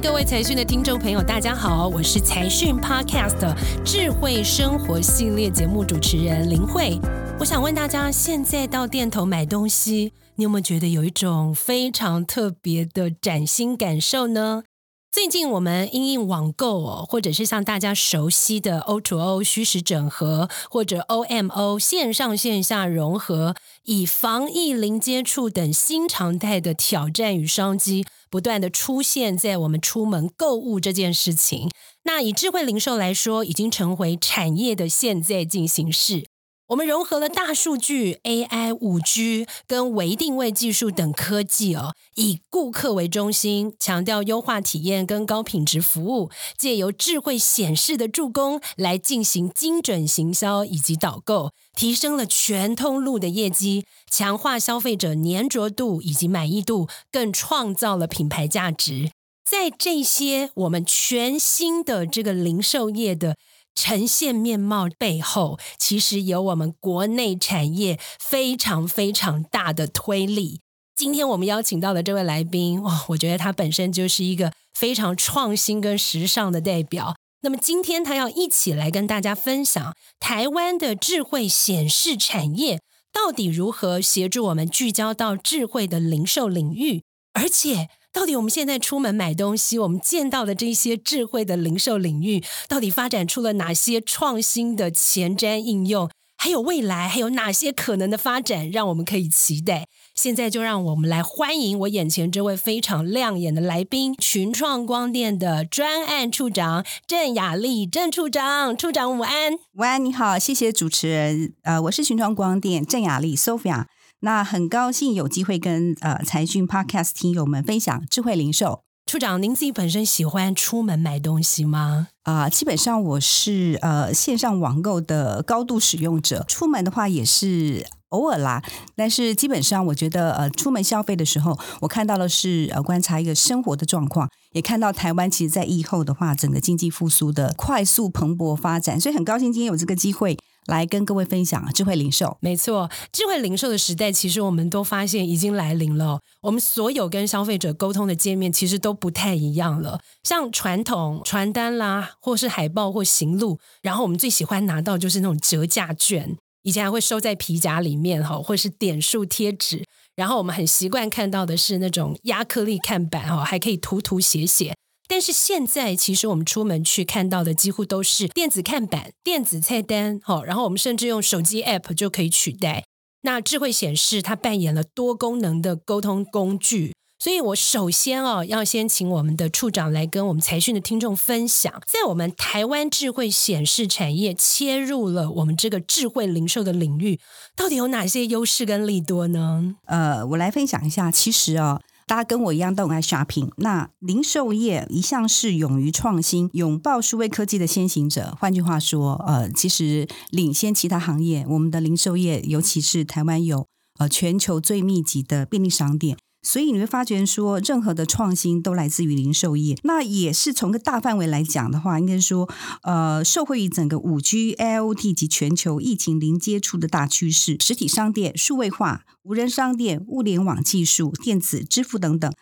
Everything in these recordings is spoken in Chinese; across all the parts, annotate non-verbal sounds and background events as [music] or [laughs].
各位财讯的听众朋友，大家好，我是财讯 Podcast 智慧生活系列节目主持人林慧。我想问大家，现在到店头买东西，你有没有觉得有一种非常特别的崭新感受呢？最近我们因应网购哦，或者是像大家熟悉的 O to O 虚实整合，或者 O M O 线上线下融合，以防疫零接触等新常态的挑战与商机，不断的出现在我们出门购物这件事情。那以智慧零售来说，已经成为产业的现在进行式。我们融合了大数据、AI、五 G 跟微定位技术等科技哦，以顾客为中心，强调优化体验跟高品质服务，借由智慧显示的助攻来进行精准行销以及导购，提升了全通路的业绩，强化消费者粘着度以及满意度，更创造了品牌价值。在这些我们全新的这个零售业的。呈现面貌背后，其实有我们国内产业非常非常大的推力。今天我们邀请到的这位来宾，哇，我觉得他本身就是一个非常创新跟时尚的代表。那么今天他要一起来跟大家分享台湾的智慧显示产业到底如何协助我们聚焦到智慧的零售领域，而且。到底我们现在出门买东西，我们见到的这些智慧的零售领域，到底发展出了哪些创新的前瞻应用？还有未来还有哪些可能的发展，让我们可以期待？现在就让我们来欢迎我眼前这位非常亮眼的来宾——群创光电的专案处长郑雅丽郑处长。处长午安，午安，你好，谢谢主持人。呃，我是群创光电郑雅丽 Sophia。那很高兴有机会跟呃财讯 Podcast 听友们分享智慧零售。处长，您自己本身喜欢出门买东西吗？啊，基本上我是呃线上网购的高度使用者，出门的话也是偶尔啦。但是基本上我觉得呃出门消费的时候，我看到的是呃观察一个生活的状况，也看到台湾其实在疫后的话，整个经济复苏的快速蓬勃发展，所以很高兴今天有这个机会。来跟各位分享智慧零售。没错，智慧零售的时代，其实我们都发现已经来临了。我们所有跟消费者沟通的界面，其实都不太一样了。像传统传单啦，或是海报或行路，然后我们最喜欢拿到就是那种折价券，以前还会收在皮夹里面哈，或是点数贴纸。然后我们很习惯看到的是那种亚克力看板哈，还可以涂涂写写。但是现在，其实我们出门去看到的几乎都是电子看板、电子菜单，好，然后我们甚至用手机 App 就可以取代。那智慧显示，它扮演了多功能的沟通工具。所以我首先哦，要先请我们的处长来跟我们财讯的听众分享，在我们台湾智慧显示产业切入了我们这个智慧零售的领域，到底有哪些优势跟利多呢？呃，我来分享一下，其实啊。大家跟我一样都很爱 shopping。那零售业一向是勇于创新、拥抱数位科技的先行者。换句话说，呃，其实领先其他行业。我们的零售业，尤其是台湾有呃全球最密集的便利商店。所以你会发觉说，任何的创新都来自于零售业。那也是从个大范围来讲的话，应该说，呃，受惠于整个五 G、IoT 及全球疫情零接触的大趋势，实体商店数位化、无人商店、物联网技术、电子支付等等，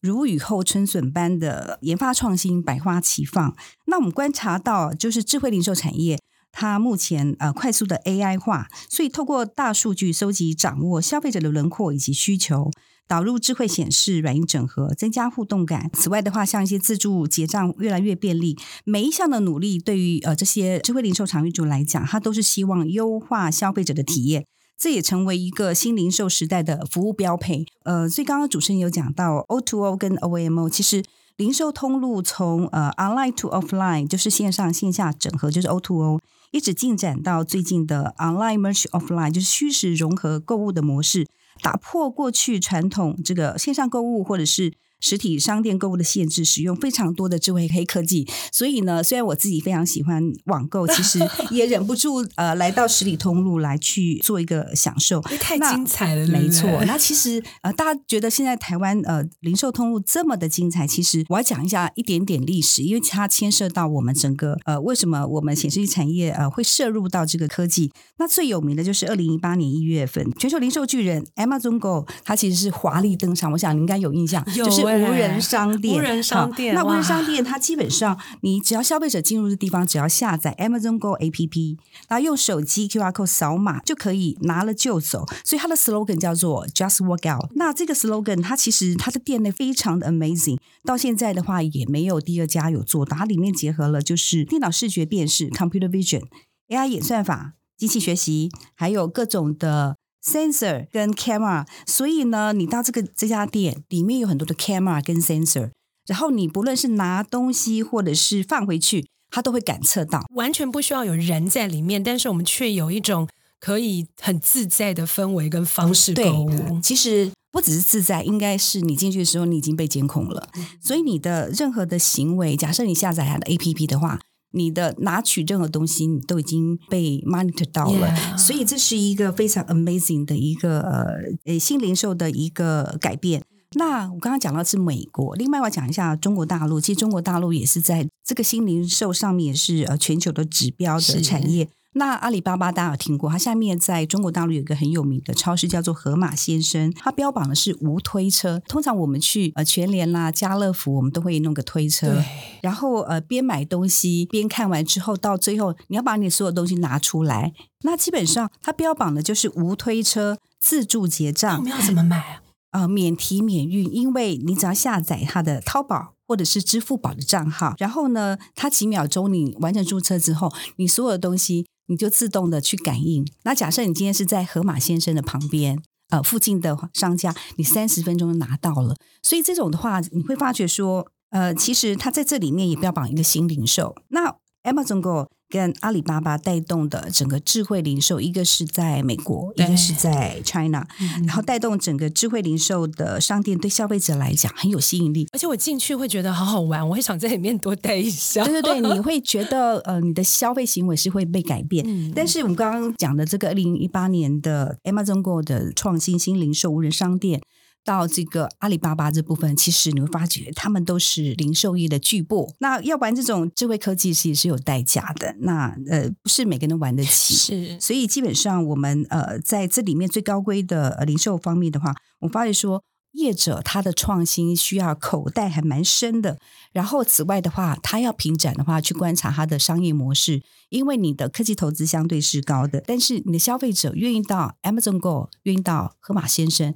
如雨后春笋般的研发创新百花齐放。那我们观察到，就是智慧零售产业，它目前呃快速的 AI 化，所以透过大数据收集、掌握消费者的轮廓以及需求。导入智慧显示、软硬整合，增加互动感。此外的话，像一些自助结账越来越便利，每一项的努力对于呃这些智慧零售场域主来讲，它都是希望优化消费者的体验。这也成为一个新零售时代的服务标配。呃，所以刚刚主持人有讲到 O to O 跟 O M O，其实零售通路从呃 online to offline，就是线上线下整合，就是 O to O，一直进展到最近的 online merge offline，就是虚实融合购物的模式。打破过去传统这个线上购物或者是。实体商店购物的限制，使用非常多的智慧黑科技，所以呢，虽然我自己非常喜欢网购，其实 [laughs] 也忍不住呃来到实体通路来去做一个享受。太精彩了，没错。[laughs] 那其实呃，大家觉得现在台湾呃零售通路这么的精彩，其实我要讲一下一点点历史，因为它牵涉到我们整个呃为什么我们显示器产业呃会摄入到这个科技。那最有名的就是二零一八年一月份，全球零售巨人 Amazon Go，它其实是华丽登场。我想你应该有印象，就是。欸无人商店。无人商店那无人商店它基本上，你只要消费者进入的地方，只要下载 Amazon Go APP，然后用手机 QR code 扫码就可以拿了就走。所以它的 slogan 叫做 Just Walk Out。那这个 slogan 它其实它的店内非常的 amazing，到现在的话也没有第二家有做到。它里面结合了就是电脑视觉辨识 （computer vision）、AI 演算法、机器学习，还有各种的 sensor 跟 camera。所以呢，你到这个这家店里面有很多的 camera 跟 sensor，然后你不论是拿东西或者是放回去，它都会感测到。完全不需要有人在里面，但是我们却有一种可以很自在的氛围跟方式对购物。其实不只是自在，应该是你进去的时候你已经被监控了，嗯所以你的任何的行为，假设你下载它的 APP 的话。你的拿取任何东西，你都已经被 monitor 到了所以这是一个非常 amazing 的一个呃呃新零售的一个改变。那我刚刚讲到是美国，另外我讲一下中国大陆。其实中国大陆也是在这个新零售上面也是呃全球的指标的产业。那阿里巴巴大家有听过，它下面在中国大陆有一个很有名的超市叫做盒马先生，它标榜的是无推车。通常我们去呃全联啦、家乐福，我们都会弄个推车对，然后呃边买东西边看完之后，到最后你要把你所有东西拿出来。那基本上它标榜的就是无推车、自助结那账我，们要怎么买啊？呃免提免运，因为你只要下载它的淘宝或者是支付宝的账号，然后呢，它几秒钟你完成注册之后，你所有的东西你就自动的去感应。那假设你今天是在河马先生的旁边。呃，附近的商家，你三十分钟就拿到了，所以这种的话，你会发觉说，呃，其实它在这里面也不要榜一个新零售。那 Amazon Go 跟阿里巴巴带动的整个智慧零售，一个是在美国，一对个是在 China，嗯然后带动整个智慧零售的商店对消费者来讲很有吸引力。而且我进去会觉得好好玩，我会想在里面多待一下。对对对，你会觉得呃，你的消费行为是会被改变。嗯但是我们刚刚讲的这个二零一八年的 Amazon Go 的创新新零售无人商店，到这个阿里巴巴这部分，其实你会发觉他们都是零售业的巨擘。那要玩这种智慧科技其实是有代价的，那呃不是每个人都玩得起。是所以基本上我们呃在这里面最高规的呃零售方面的话，我发现说业者他的创新需要口袋还蛮深的。然后此外的话，他要平展的话，去观察他的商业模式，因为你的科技投资相对是高的，但是你的消费者愿意到 Amazon Go，愿意到盒马先生。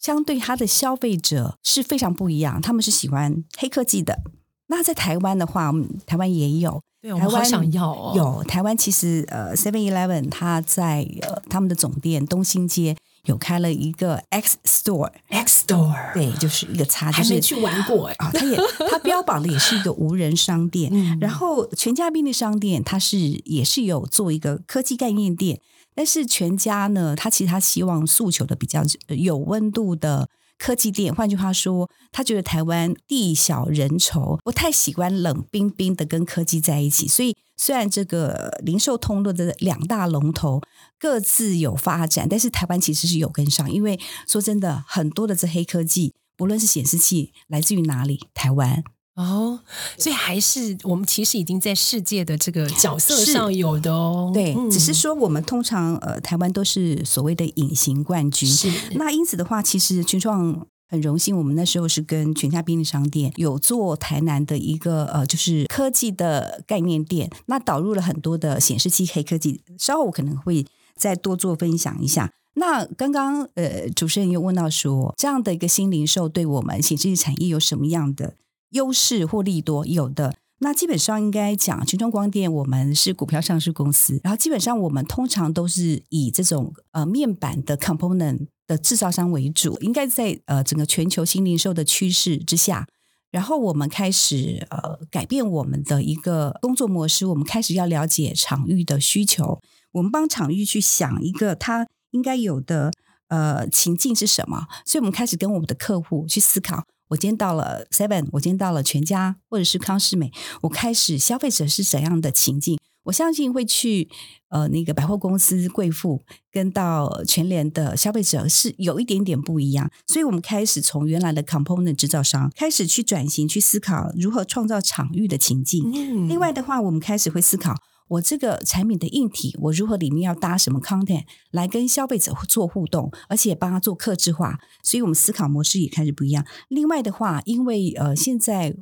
相对他的消费者是非常不一样，他们是喜欢黑科技的。那在台湾的话，台湾也有，对，台湾想要哦。有台湾其实呃，Seven Eleven 它在呃他们的总店东兴街有开了一个 X Store，X Store，对，就是一个叉，就是还没去玩过哎。啊，它也它标榜的也是一个无人商店，嗯然后全家便利商店它是也是有做一个科技概念店，但是全家呢，它其实它希望诉求的比较呃有温度的。科技店，换句话说，他觉得台湾地小人稠，不太喜欢冷冰冰的跟科技在一起。所以，虽然这个零售通路的两大龙头各自有发展，但是台湾其实是有跟上。因为说真的，很多的这黑科技，不论是显示器来自于哪里，台湾哦，所以还是我们其实已经在世界的这个角色上有的哦。对，嗯只是说我们通常呃，台湾都是所谓的隐形冠军。是那因此的话，其实群创很荣幸，我们那时候是跟全家便利商店有做台南的一个呃，就是科技的概念店，那导入了很多的显示器黑科技。稍后我可能会再多做分享一下。那刚刚呃，主持人又问到说，这样的一个新零售对我们显示器产业有什么样的优势或利多？有的。那基本上应该讲，群创光电我们是股票上市公司，然后基本上我们通常都是以这种呃面板的 component 的制造商为主，应该在呃整个全球新零售的趋势之下，然后我们开始呃改变我们的一个工作模式，我们开始要了解场域的需求，我们帮场域去想一个它应该有的呃情境是什么，所以我们开始跟我们的客户去思考。我今天到了 Seven，我今天到了全家或者是康士美，我开始消费者是怎样的情境？我相信会去呃那个百货公司贵妇跟到全联的消费者是有一点点不一样，所以我们开始从原来的 component 制造商开始去转型，去思考如何创造场域的情境。嗯另外的话，我们开始会思考我这个产品的硬体，我如何里面要搭什么 content 来跟消费者做互动，而且帮他做客制化，所以我们思考模式也开始不一样。另外的话，因为呃现在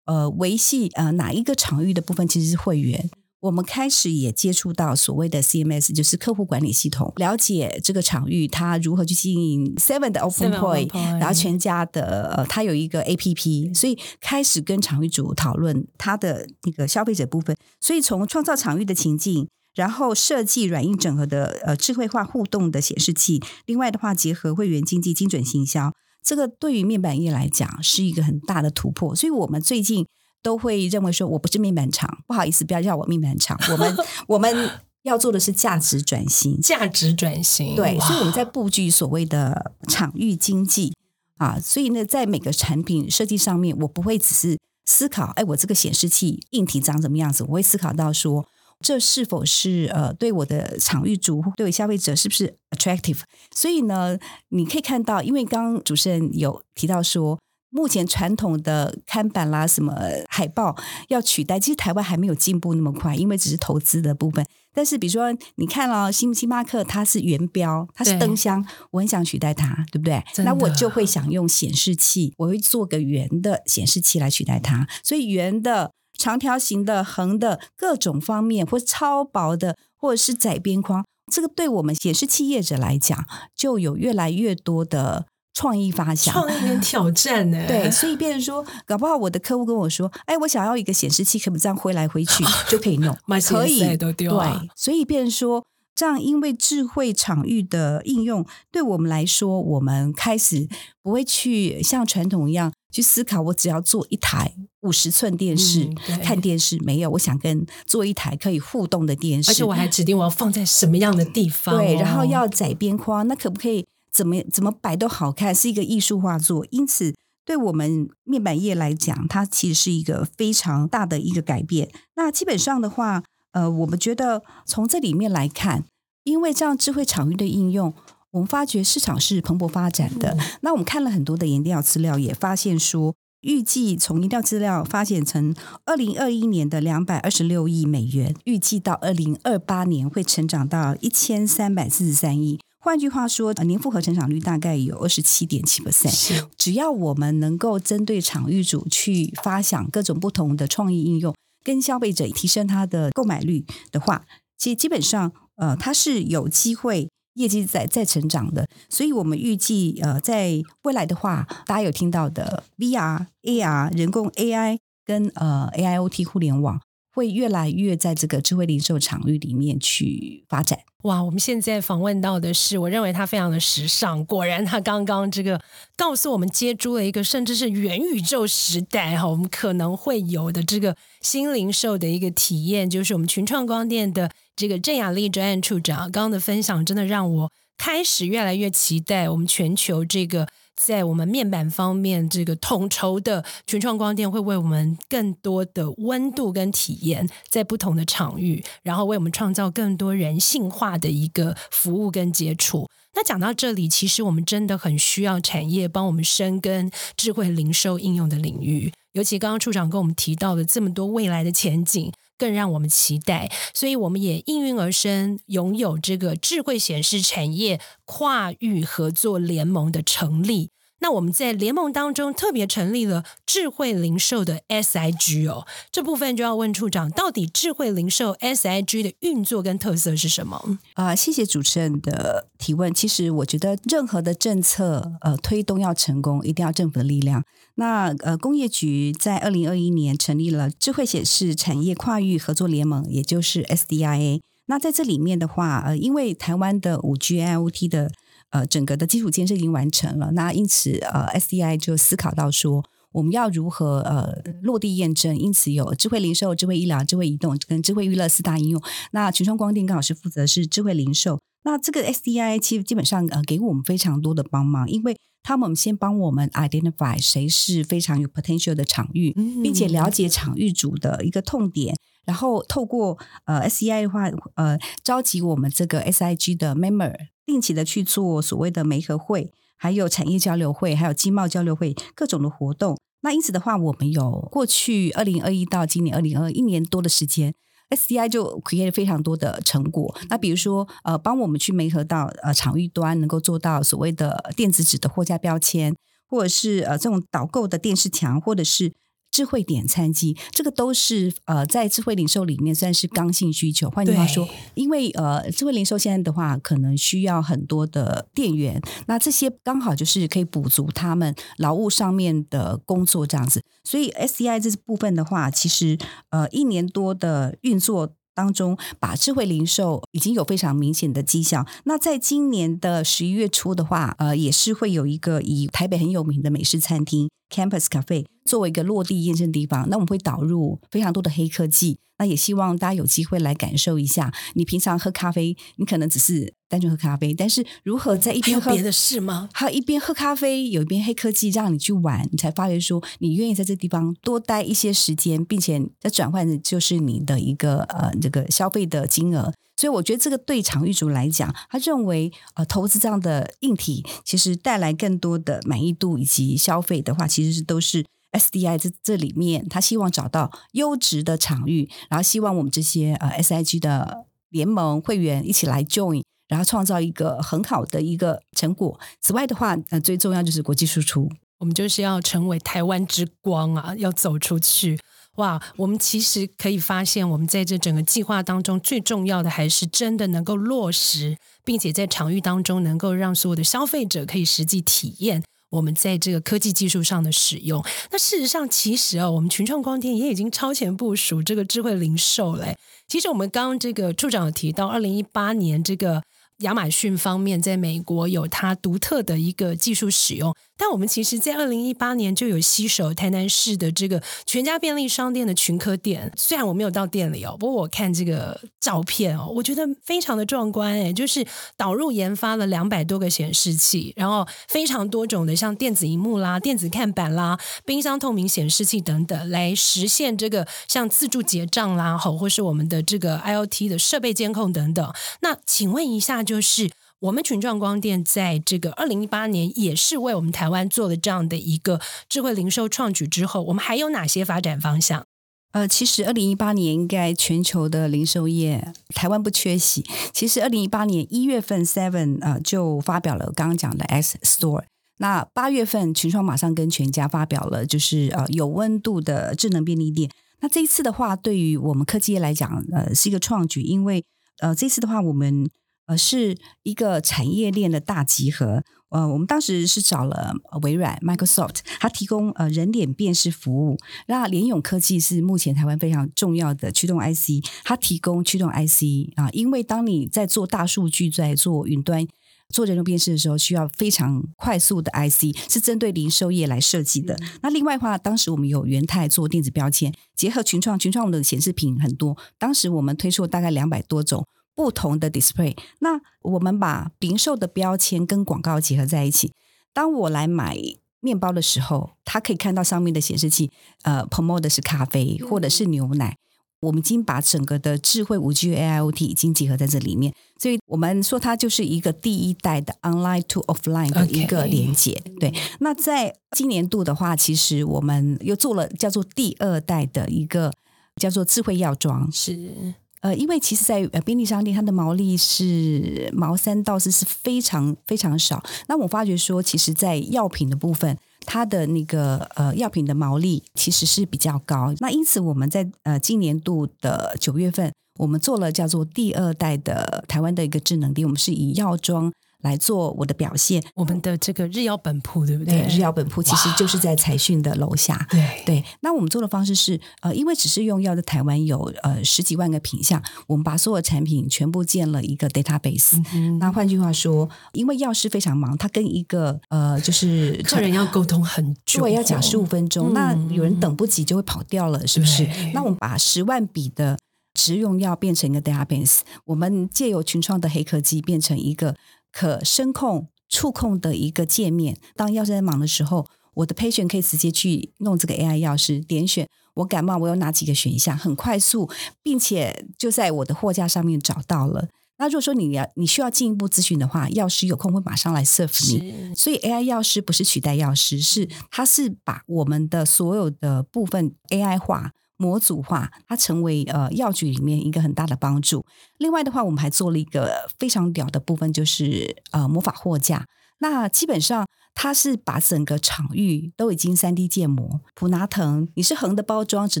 呃维系呃哪一个场域的部分其实是会员。我们开始也接触到所谓的 CMS，就是客户管理系统，了解这个场域它如何去经营 Seven 的 Open Point，然后全家的呃，它有一个 APP，所以开始跟场域主讨论它的那个消费者部分。所以从创造场域的情境，然后设计软硬整合的呃智慧化互动的显示器，另外的话结合会员经济精准行销，这个对于面板业来讲是一个很大的突破。所以我们最近。都会认为说我不是面板厂，不好意思，不要叫我面板厂。[laughs] 我们我们要做的是价值转型，价值转型。对，所以我们在布局所谓的场域经济啊，所以呢，在每个产品设计上面，我不会只是思考，哎，我这个显示器硬体长什么样子，我会思考到说，这是否是呃，对我的场域主户，对消费者是不是 attractive？所以呢，你可以看到，因为刚刚主持人有提到说。目前传统的看板啦、什么海报要取代，其实台湾还没有进步那么快，因为只是投资的部分。但是比如说，你看了星星巴克，它是圆标，它是灯箱，我很想取代它，对不对？那我就会想用显示器，我会做个圆的显示器来取代它。所以圆的、长条形的、横的各种方面，或超薄的，或者是窄边框，这个对我们显示器业者来讲，就有越来越多的。创意发想，创意跟挑战呢？[laughs] 对，所以变成说，搞不好我的客户跟我说：“哎，我想要一个显示器，可不这样挥来挥去 [laughs] 就可以弄，可以都丢。”对，所以变成说，这样因为智慧场域的应用，对我们来说，我们开始不会去像传统一样去思考，我只要做一台五十寸电视看电视，没有，我想跟做一台可以互动的电视，而且我还指定我要放在什么样的地方，对，然后要窄边框，那可不可以？怎么怎么摆都好看，是一个艺术画作。因此，对我们面板业来讲，它其实是一个非常大的一个改变。那基本上的话，呃，我们觉得从这里面来看，因为这样智慧场域的应用，我们发觉市场是蓬勃发展的。那我们看了很多的研调资料，也发现说，预计从研调资料发现成二零二一年的两百二十六亿美元，预计到二零二八年会成长到一千三百四十三亿。换句话说，年复合成长率大概有二十七点七 percent。只要我们能够针对场域主去发想各种不同的创意应用，跟消费者提升他的购买率的话，其实基本上呃，它是有机会业绩在在成长的。所以我们预计呃，在未来的话，大家有听到的 VR、AR、人工 AI 跟呃 AIoT 互联网。会越来越在这个智慧零售场域里面去发展。哇，我们现在访问到的是，我认为他非常的时尚。果然，他刚刚这个告诉我们，接住了一个甚至是元宇宙时代哈，我们可能会有的这个新零售的一个体验，就是我们群创光电的这个郑雅丽专案处长刚刚的分享，真的让我开始越来越期待我们全球这个。在我们面板方面，这个统筹的群创光电会为我们更多的温度跟体验，在不同的场域，然后为我们创造更多人性化的一个服务跟接触。那讲到这里，其实我们真的很需要产业帮我们深耕智慧零售应用的领域，尤其刚刚处长跟我们提到的这么多未来的前景。更让我们期待，所以我们也应运而生，拥有这个智慧显示产业跨域合作联盟的成立。那我们在联盟当中特别成立了智慧零售的 SIG 哦，这部分就要问处长，到底智慧零售 SIG 的运作跟特色是什么？啊，谢谢主持人的提问。其实我觉得任何的政策呃推动要成功，一定要政府的力量。那呃工业局在二零二一年成立了智慧显示产业跨域合作联盟，也就是 SDIA。那在这里面的话，呃，因为台湾的五 G IoT 的呃，整个的基础建设已经完成了，那因此呃，SDI 就思考到说，我们要如何呃落地验证？因此有智慧零售、智慧医疗、智慧移动跟智慧娱乐四大应用。那群创光电刚好是负责是智慧零售。那这个 SDI 其实基本上呃给我们非常多的帮忙，因为他们先帮我们 identify 谁是非常有 potential 的场域，并且了解场域主的一个痛点，然后透过呃 SDI 的话呃召集我们这个 SIG 的 member。定期的去做所谓的媒合会，还有产业交流会，还有经贸交流会，各种的活动。那因此的话，我们有过去二零二一到今年二零二一年多的时间，SDI 就 create 非常多的成果。那比如说，呃，帮我们去媒合到呃场域端，能够做到所谓的电子纸的货架标签，或者是呃这种导购的电视墙，或者是。智慧点餐机，这个都是呃，在智慧零售里面算是刚性需求。换句话说，因为呃，智慧零售现在的话，可能需要很多的店员，那这些刚好就是可以补足他们劳务上面的工作这样子。所以 SCI 这部分的话，其实呃，一年多的运作当中，把智慧零售已经有非常明显的迹象。那在今年的十一月初的话，呃，也是会有一个以台北很有名的美式餐厅。Campus Cafe 作为一个落地验证地方，那我们会导入非常多的黑科技。那也希望大家有机会来感受一下。你平常喝咖啡，你可能只是单纯喝咖啡，但是如何在一边喝别的事吗？还有一边喝咖啡，有一边黑科技让你去玩，你才发觉说你愿意在这地方多待一些时间，并且在转换的就是你的一个呃这个消费的金额。所以我觉得这个对场域主来讲，他认为呃投资这样的硬体，其实带来更多的满意度以及消费的话，其实是都是 SDI 这这里面，他希望找到优质的场域，然后希望我们这些呃 SIG 的联盟会员一起来 join，然后创造一个很好的一个成果。此外的话，呃最重要就是国际输出，我们就是要成为台湾之光啊，要走出去。哇，我们其实可以发现，我们在这整个计划当中，最重要的还是真的能够落实，并且在场域当中能够让所有的消费者可以实际体验我们在这个科技技术上的使用。那事实上，其实啊，我们群创光电也已经超前部署这个智慧零售嘞。其实我们刚刚这个处长有提到，二零一八年这个。亚马逊方面在美国有它独特的一个技术使用，但我们其实，在二零一八年就有吸手台南市的这个全家便利商店的群科店。虽然我没有到店里哦，不过我看这个照片哦，我觉得非常的壮观哎，就是导入研发了两百多个显示器，然后非常多种的像电子荧幕啦、电子看板啦、冰箱透明显示器等等，来实现这个像自助结账啦，好，或是我们的这个 IOT 的设备监控等等。那请问一下。就是我们群创光电在这个二零一八年也是为我们台湾做了这样的一个智慧零售创举之后，我们还有哪些发展方向？呃，其实二零一八年应该全球的零售业台湾不缺席。其实二零一八年一月份，Seven 呃就发表了刚刚讲的 S Store。那八月份群创马上跟全家发表了，就是呃有温度的智能便利店。那这一次的话，对于我们科技业来讲，呃是一个创举，因为呃这次的话我们。呃，是一个产业链的大集合。呃，我们当时是找了微软 Microsoft，它提供呃人脸辨识服务。那联永科技是目前台湾非常重要的驱动 IC，它提供驱动 IC 啊。因为当你在做大数据、在做云端、做人脸辨识的时候，需要非常快速的 IC，是针对零售业来设计的。那另外的话，当时我们有元泰做电子标签，结合群创，群创的显示屏很多，当时我们推出了大概两百多种。不同的 display，那我们把零售的标签跟广告结合在一起。当我来买面包的时候，它可以看到上面的显示器，呃，promote 的是咖啡或者是牛奶。我们已经把整个的智慧五 G AIoT 已经结合在这里面，所以我们说它就是一个第一代的 online to offline 的一个连接。对，那在今年度的话，其实我们又做了叫做第二代的一个叫做智慧药妆。是。呃，因为其实，在呃便利商店，它的毛利是毛三到四是非常非常少。那我发觉说，其实，在药品的部分，它的那个呃药品的毛利其实是比较高。那因此，我们在呃今年度的九月份，我们做了叫做第二代的台湾的一个智能店，我们是以药妆。来做我的表现，我们的这个日药本铺，对不对？日药本铺其实就是在财讯的楼下。对对，那我们做的方式是，呃，因为只是用药的台湾有呃十几万个品项，我们把所有产品全部建了一个 database。那换句话说，因为药师非常忙，他跟一个呃就是客人要沟通很久，对，要讲十五分钟，那有人等不及就会跑掉了，是不是？那我们把十万笔的食用药变成一个 database，我们借由群创的黑科技变成一个。可声控、触控的一个界面。当药师在忙的时候，我的 patient 可以直接去弄这个 AI 药师，点选我感冒，我有哪几个选项，很快速，并且就在我的货架上面找到了。那如果说你要你需要进一步咨询的话，药师有空会马上来 serve 你。所以 AI 药师不是取代药师，是它是把我们的所有的部分 AI 化。模组化，它成为呃药局里面一个很大的帮助。另外的话，我们还做了一个非常屌的部分，就是呃魔法货架。那基本上它是把整个场域都已经三 D 建模。普拿藤，你是横的包装、直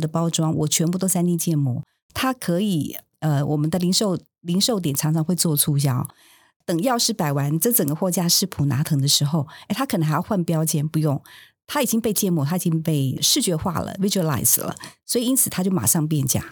的包装，我全部都三 D 建模。它可以呃，我们的零售零售点常常会做促销。等药师摆完这整个货架是普拿藤的时候，哎，他可能还要换标签，不用，它已经被建模，它已经被视觉化了，visualize 了，所以因此它就马上变价。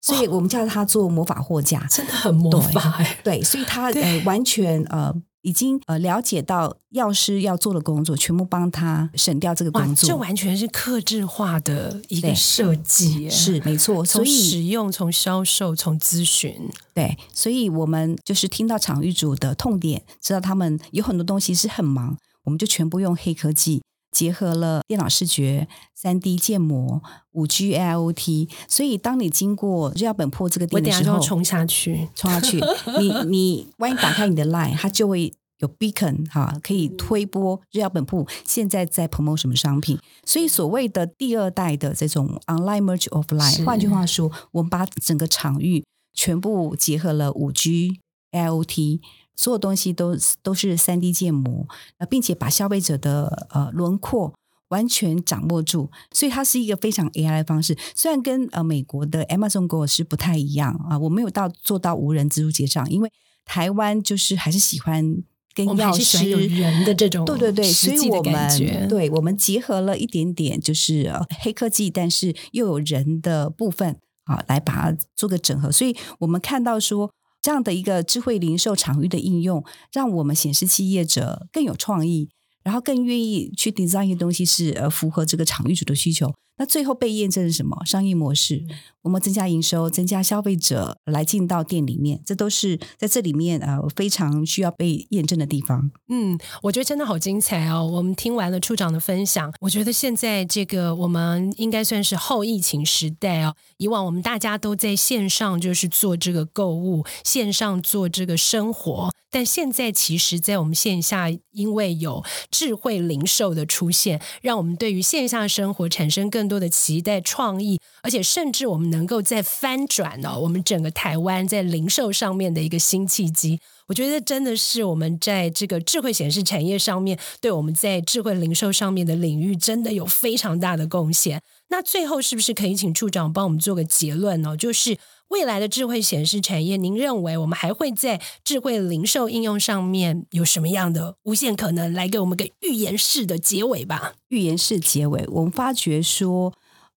所以我们叫它做魔法货架，真的很魔法哎。对，所以它呃完全呃。已经呃了解到药师要做的工作，全部帮他省掉这个工作，这完全是克制化的一个设计，是没错。从使用、从销售、从咨询，对，所以我们就是听到场域主的痛点，知道他们有很多东西是很忙，我们就全部用黑科技结合了电脑视觉、三 D 建模、五 G IoT。所以当你经过日耀本铺这个店的时候，冲下去，冲下去，你 [laughs] 你万一打开你的 Line，它就会。有 beacon 哈，可以推播日耀本铺现在在 promote 什么商品，所以所谓的第二代的这种 online merge offline，换句话说，我们把整个场域全部结合了五 G IoT，所有东西都都是三 D 建模，并且把消费者的呃轮廓完全掌握住，所以它是一个非常 AI 的方式。虽然跟呃美国的 Amazon Go 是不太一样啊，我没有到做到无人自助结账，因为台湾就是还是喜欢。跟药师人的这种对对对，所以我们对我们结合了一点点就是黑科技，但是又有人的部分啊，来把它做个整合。所以我们看到说这样的一个智慧零售场域的应用，让我们显示器业者更有创意，然后更愿意去 design 一些东西是呃符合这个场域主的需求。那最后被验证是什么？商业模式，我们增加营收，增加消费者来进到店里面，这都是在这里面呃非常需要被验证的地方。嗯，我觉得真的好精彩哦！我们听完了处长的分享，我觉得现在这个我们应该算是后疫情时代哦。以往我们大家都在线上就是做这个购物，线上做这个生活，但现在其实，在我们线下，因为有智慧零售的出现，让我们对于线下生活产生更更多的期待、创意，而且甚至我们能够再翻转哦，我们整个台湾在零售上面的一个新契机。我觉得真的是我们在这个智慧显示产业上面，对我们在智慧零售上面的领域，真的有非常大的贡献。那最后是不是可以请处长帮我们做个结论呢？就是未来的智慧显示产业，您认为我们还会在智慧零售应用上面有什么样的无限可能？来给我们个预言式的结尾吧。预言式结尾，我们发觉说，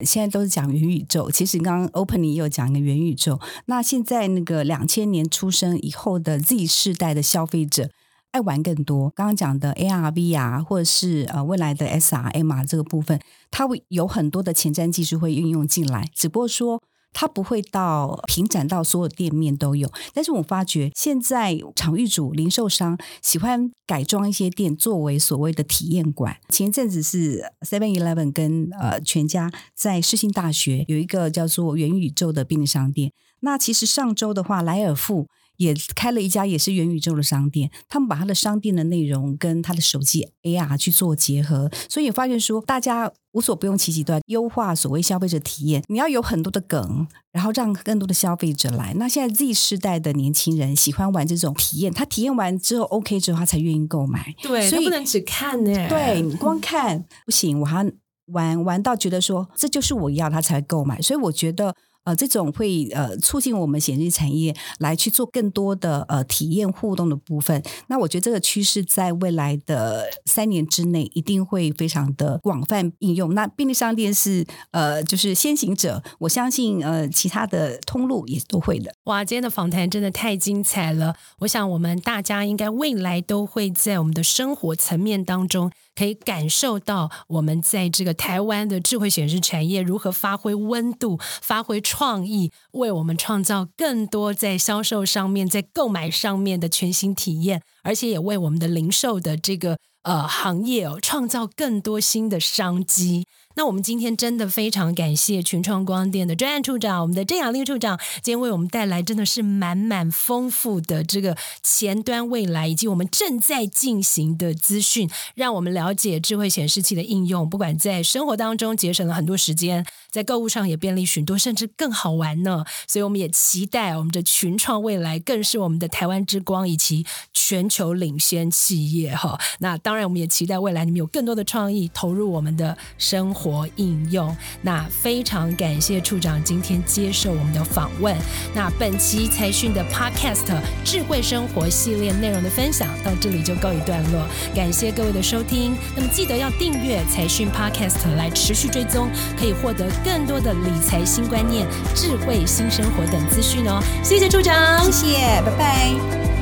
现在都是讲元宇宙。其实刚刚 Opening 也有讲一个元宇宙。那现在那个两千年出生以后的 Z 世代的消费者。爱玩更多，刚刚讲的 ARV 啊，或者是呃未来的 SR、MR 这个部分，它会有很多的前瞻技术会运用进来，只不过说它不会到平展到所有店面都有。但是我发觉现在场域主零售商喜欢改装一些店作为所谓的体验馆。前一阵子是 Seven Eleven 跟呃全家在世新大学有一个叫做元宇宙的便利商店。那其实上周的话，莱尔富。也开了一家也是元宇宙的商店，他们把他的商店的内容跟他的手机 AR 去做结合，所以发现说大家无所不用其极，都要优化所谓消费者体验。你要有很多的梗，然后让更多的消费者来。那现在 Z 世代的年轻人喜欢玩这种体验，他体验完之后 OK 之后，他才愿意购买。对，所以不能只看呢。对你 [laughs] 光看不行，我还玩玩到觉得说这就是我要，他才购买。所以我觉得。呃，这种会呃促进我们显示产业来去做更多的呃体验互动的部分。那我觉得这个趋势在未来的三年之内一定会非常的广泛应用。那便利商店是呃就是先行者，我相信呃其他的通路也都会的。哇，今天的访谈真的太精彩了！我想我们大家应该未来都会在我们的生活层面当中。可以感受到我们在这个台湾的智慧显示产业如何发挥温度、发挥创意，为我们创造更多在销售上面、在购买上面的全新体验，而且也为我们的零售的这个呃行业哦创造更多新的商机。那我们今天真的非常感谢群创光电的专案处长，我们的郑雅丽处长，今天为我们带来真的是满满丰富的这个前端未来以及我们正在进行的资讯，让我们了解智慧显示器的应用，不管在生活当中节省了很多时间，在购物上也便利许多，甚至更好玩呢。所以我们也期待我们的群创未来更是我们的台湾之光以及全球领先企业哈。那当然，我们也期待未来你们有更多的创意投入我们的生活活应用。那非常感谢处长今天接受我们的访问。那本期财讯的 Podcast 智慧生活系列内容的分享到这里就告一段落，感谢各位的收听。那么记得要订阅财讯 Podcast 来持续追踪，可以获得更多的理财新观念、智慧新生活等资讯哦。谢谢处长，谢谢，拜拜。